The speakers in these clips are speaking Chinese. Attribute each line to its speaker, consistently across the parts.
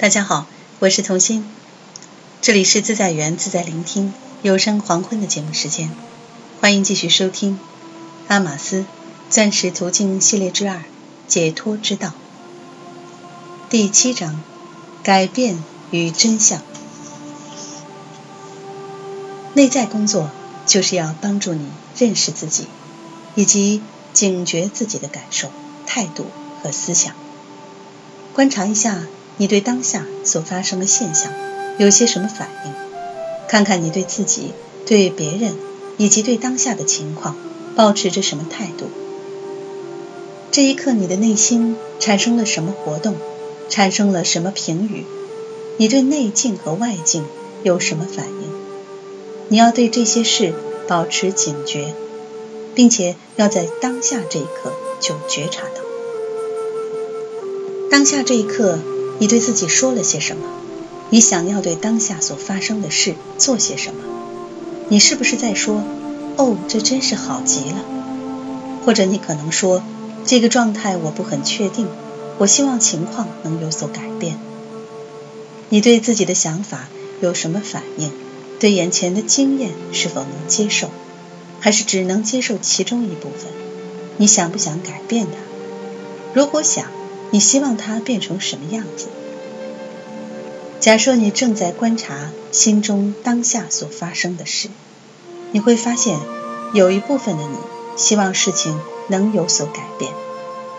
Speaker 1: 大家好，我是童心，这里是自在园自在聆听有声黄昏的节目时间，欢迎继续收听《阿玛斯钻石途径系列之二解脱之道》第七章：改变与真相。内在工作就是要帮助你认识自己，以及警觉自己的感受、态度和思想，观察一下。你对当下所发生的现象有些什么反应？看看你对自己、对别人以及对当下的情况保持着什么态度？这一刻，你的内心产生了什么活动？产生了什么评语？你对内境和外境有什么反应？你要对这些事保持警觉，并且要在当下这一刻就觉察到。当下这一刻。你对自己说了些什么？你想要对当下所发生的事做些什么？你是不是在说：“哦，这真是好极了？”或者你可能说：“这个状态我不很确定，我希望情况能有所改变。”你对自己的想法有什么反应？对眼前的经验是否能接受？还是只能接受其中一部分？你想不想改变它？如果想，你希望它变成什么样子？假设你正在观察心中当下所发生的事，你会发现有一部分的你希望事情能有所改变，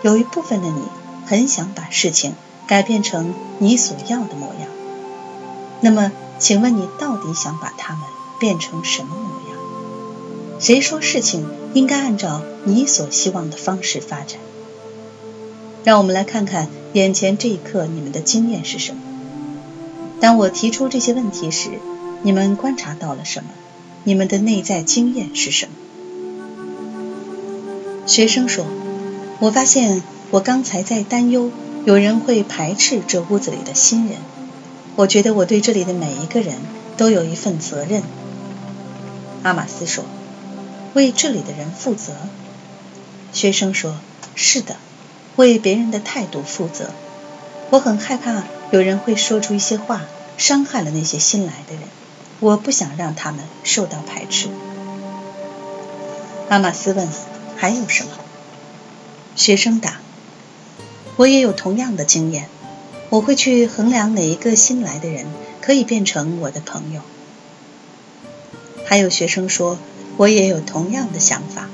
Speaker 1: 有一部分的你很想把事情改变成你所要的模样。那么，请问你到底想把它们变成什么模样？谁说事情应该按照你所希望的方式发展？让我们来看看眼前这一刻你们的经验是什么。当我提出这些问题时，你们观察到了什么？你们的内在经验是什么？学生说：“我发现我刚才在担忧有人会排斥这屋子里的新人。我觉得我对这里的每一个人都有一份责任。”阿玛斯说：“为这里的人负责。”学生说：“是的。”为别人的态度负责，我很害怕有人会说出一些话，伤害了那些新来的人。我不想让他们受到排斥。阿玛斯问：“还有什么？”学生答：“我也有同样的经验。我会去衡量哪一个新来的人可以变成我的朋友。”还有学生说：“我也有同样的想法，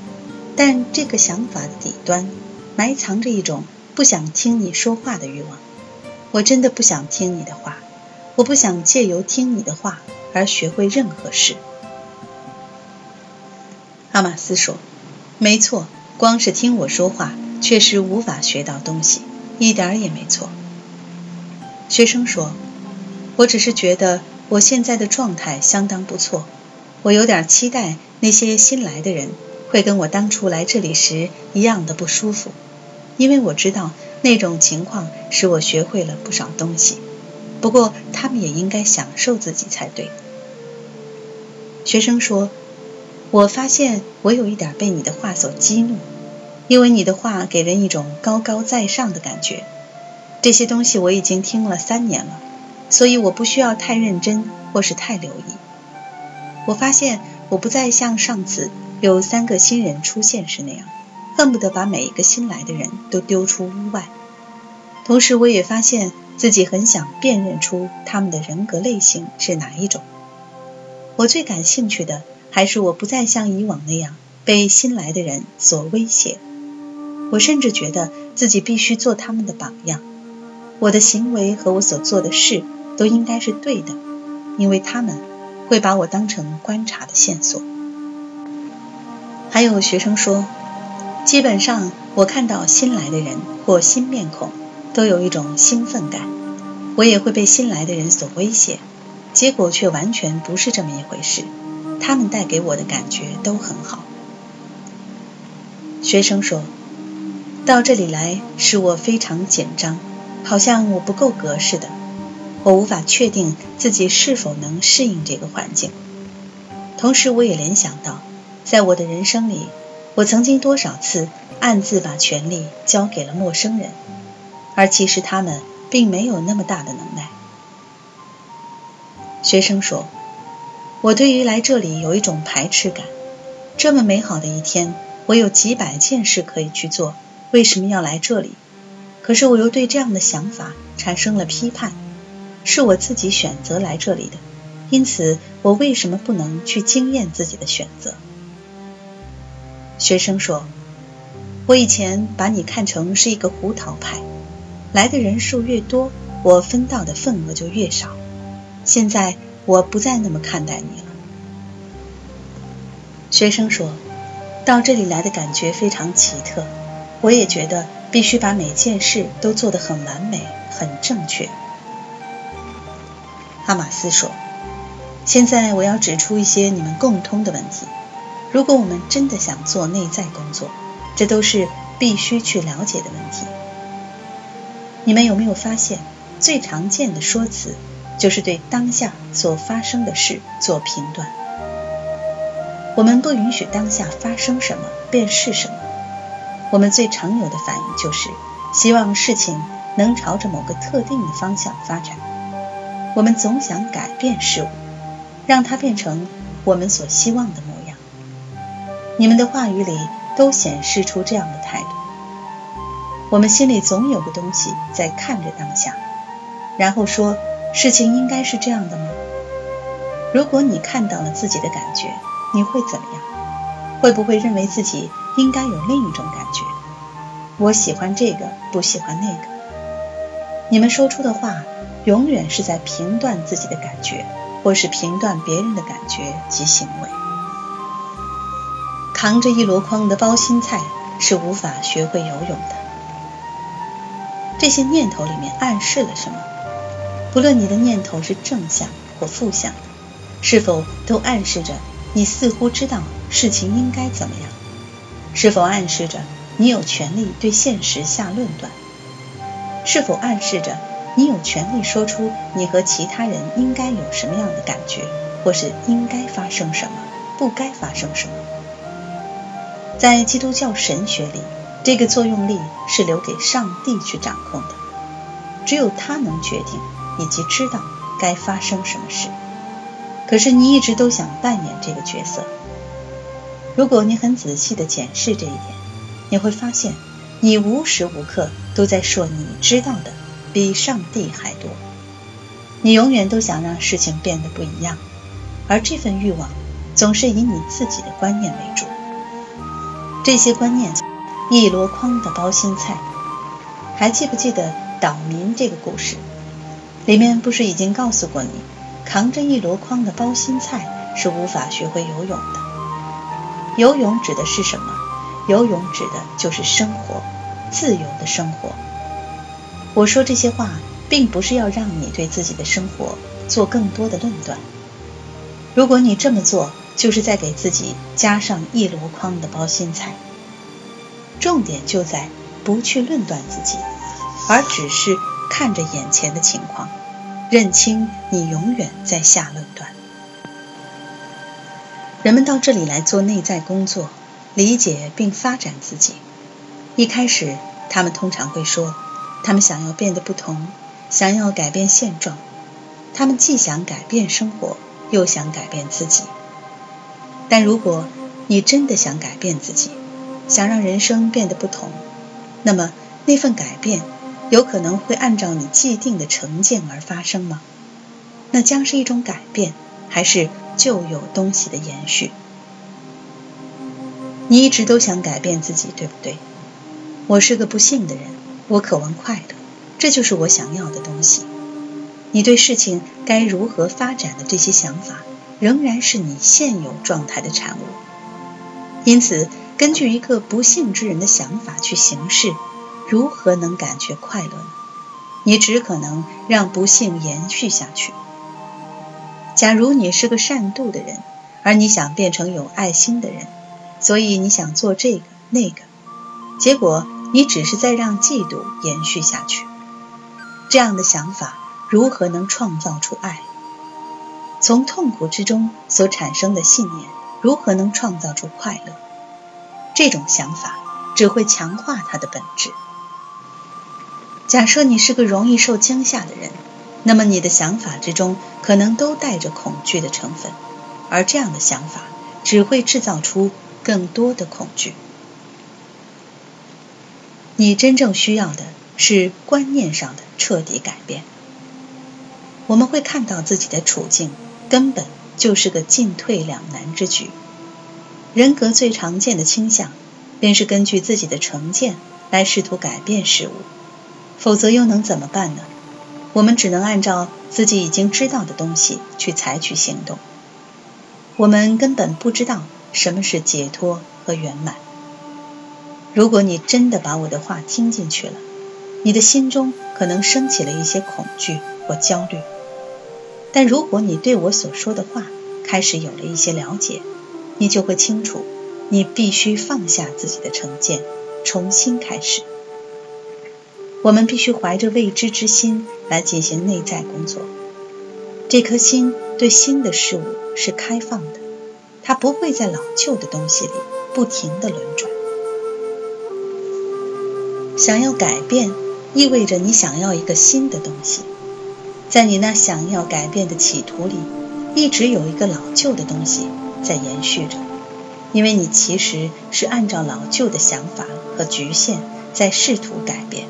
Speaker 1: 但这个想法的底端……”埋藏着一种不想听你说话的欲望。我真的不想听你的话，我不想借由听你的话而学会任何事。阿玛斯说：“没错，光是听我说话，确实无法学到东西，一点儿也没错。”学生说：“我只是觉得我现在的状态相当不错，我有点期待那些新来的人会跟我当初来这里时一样的不舒服。”因为我知道那种情况使我学会了不少东西，不过他们也应该享受自己才对。学生说：“我发现我有一点被你的话所激怒，因为你的话给人一种高高在上的感觉。这些东西我已经听了三年了，所以我不需要太认真或是太留意。我发现我不再像上次有三个新人出现时那样。”恨不得把每一个新来的人都丢出屋外。同时，我也发现自己很想辨认出他们的人格类型是哪一种。我最感兴趣的还是我不再像以往那样被新来的人所威胁。我甚至觉得自己必须做他们的榜样。我的行为和我所做的事都应该是对的，因为他们会把我当成观察的线索。还有学生说。基本上，我看到新来的人或新面孔，都有一种兴奋感。我也会被新来的人所威胁，结果却完全不是这么一回事。他们带给我的感觉都很好。学生说：“到这里来使我非常紧张，好像我不够格似的。我无法确定自己是否能适应这个环境。同时，我也联想到，在我的人生里。”我曾经多少次暗自把权力交给了陌生人，而其实他们并没有那么大的能耐。学生说：“我对于来这里有一种排斥感。这么美好的一天，我有几百件事可以去做，为什么要来这里？可是我又对这样的想法产生了批判。是我自己选择来这里的，因此我为什么不能去经验自己的选择？”学生说：“我以前把你看成是一个胡桃派，来的人数越多，我分到的份额就越少。现在我不再那么看待你了。”学生说：“到这里来的感觉非常奇特，我也觉得必须把每件事都做得很完美、很正确。”哈马斯说：“现在我要指出一些你们共通的问题。”如果我们真的想做内在工作，这都是必须去了解的问题。你们有没有发现，最常见的说辞就是对当下所发生的事做评断？我们不允许当下发生什么便是什么。我们最常有的反应就是希望事情能朝着某个特定的方向发展。我们总想改变事物，让它变成我们所希望的。你们的话语里都显示出这样的态度。我们心里总有个东西在看着当下，然后说事情应该是这样的吗？如果你看到了自己的感觉，你会怎么样？会不会认为自己应该有另一种感觉？我喜欢这个，不喜欢那个。你们说出的话，永远是在评断自己的感觉，或是评断别人的感觉及行为。扛着一箩筐的包心菜是无法学会游泳的。这些念头里面暗示了什么？不论你的念头是正向或负向，是否都暗示着你似乎知道事情应该怎么样？是否暗示着你有权利对现实下论断？是否暗示着你有权利说出你和其他人应该有什么样的感觉，或是应该发生什么，不该发生什么？在基督教神学里，这个作用力是留给上帝去掌控的，只有他能决定以及知道该发生什么事。可是你一直都想扮演这个角色。如果你很仔细的检视这一点，你会发现，你无时无刻都在说你知道的比上帝还多。你永远都想让事情变得不一样，而这份欲望总是以你自己的观念为主。这些观念，一箩筐的包心菜，还记不记得岛民这个故事？里面不是已经告诉过你，扛着一箩筐的包心菜是无法学会游泳的。游泳指的是什么？游泳指的就是生活，自由的生活。我说这些话，并不是要让你对自己的生活做更多的论断。如果你这么做，就是在给自己加上一箩筐的包心菜。重点就在不去论断自己，而只是看着眼前的情况，认清你永远在下论断。人们到这里来做内在工作，理解并发展自己。一开始，他们通常会说，他们想要变得不同，想要改变现状。他们既想改变生活，又想改变自己。但如果你真的想改变自己，想让人生变得不同，那么那份改变有可能会按照你既定的成见而发生吗？那将是一种改变，还是旧有东西的延续？你一直都想改变自己，对不对？我是个不幸的人，我渴望快乐，这就是我想要的东西。你对事情该如何发展的这些想法。仍然是你现有状态的产物，因此，根据一个不幸之人的想法去行事，如何能感觉快乐呢？你只可能让不幸延续下去。假如你是个善妒的人，而你想变成有爱心的人，所以你想做这个那个，结果你只是在让嫉妒延续下去。这样的想法如何能创造出爱？从痛苦之中所产生的信念，如何能创造出快乐？这种想法只会强化它的本质。假设你是个容易受惊吓的人，那么你的想法之中可能都带着恐惧的成分，而这样的想法只会制造出更多的恐惧。你真正需要的是观念上的彻底改变。我们会看到自己的处境根本就是个进退两难之举。人格最常见的倾向，便是根据自己的成见来试图改变事物，否则又能怎么办呢？我们只能按照自己已经知道的东西去采取行动。我们根本不知道什么是解脱和圆满。如果你真的把我的话听进去了，你的心中可能升起了一些恐惧或焦虑。但如果你对我所说的话开始有了一些了解，你就会清楚，你必须放下自己的成见，重新开始。我们必须怀着未知之心来进行内在工作。这颗心对新的事物是开放的，它不会在老旧的东西里不停地轮转。想要改变，意味着你想要一个新的东西。在你那想要改变的企图里，一直有一个老旧的东西在延续着，因为你其实是按照老旧的想法和局限在试图改变。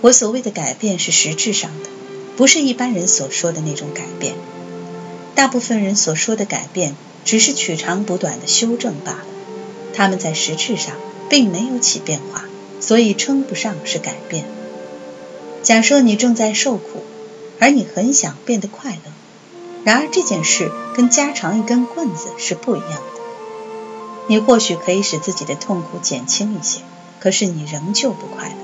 Speaker 1: 我所谓的改变是实质上的，不是一般人所说的那种改变。大部分人所说的改变，只是取长补短的修正罢了，他们在实质上并没有起变化。所以称不上是改变。假设你正在受苦，而你很想变得快乐，然而这件事跟加长一根棍子是不一样的。你或许可以使自己的痛苦减轻一些，可是你仍旧不快乐。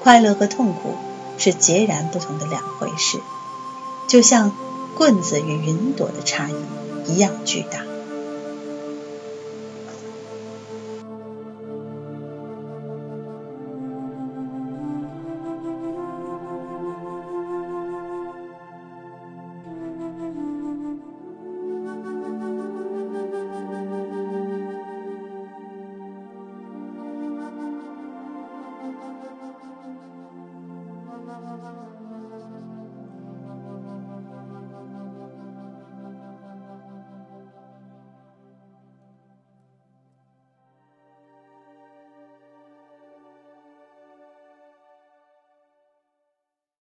Speaker 1: 快乐和痛苦是截然不同的两回事，就像棍子与云朵的差异一样巨大。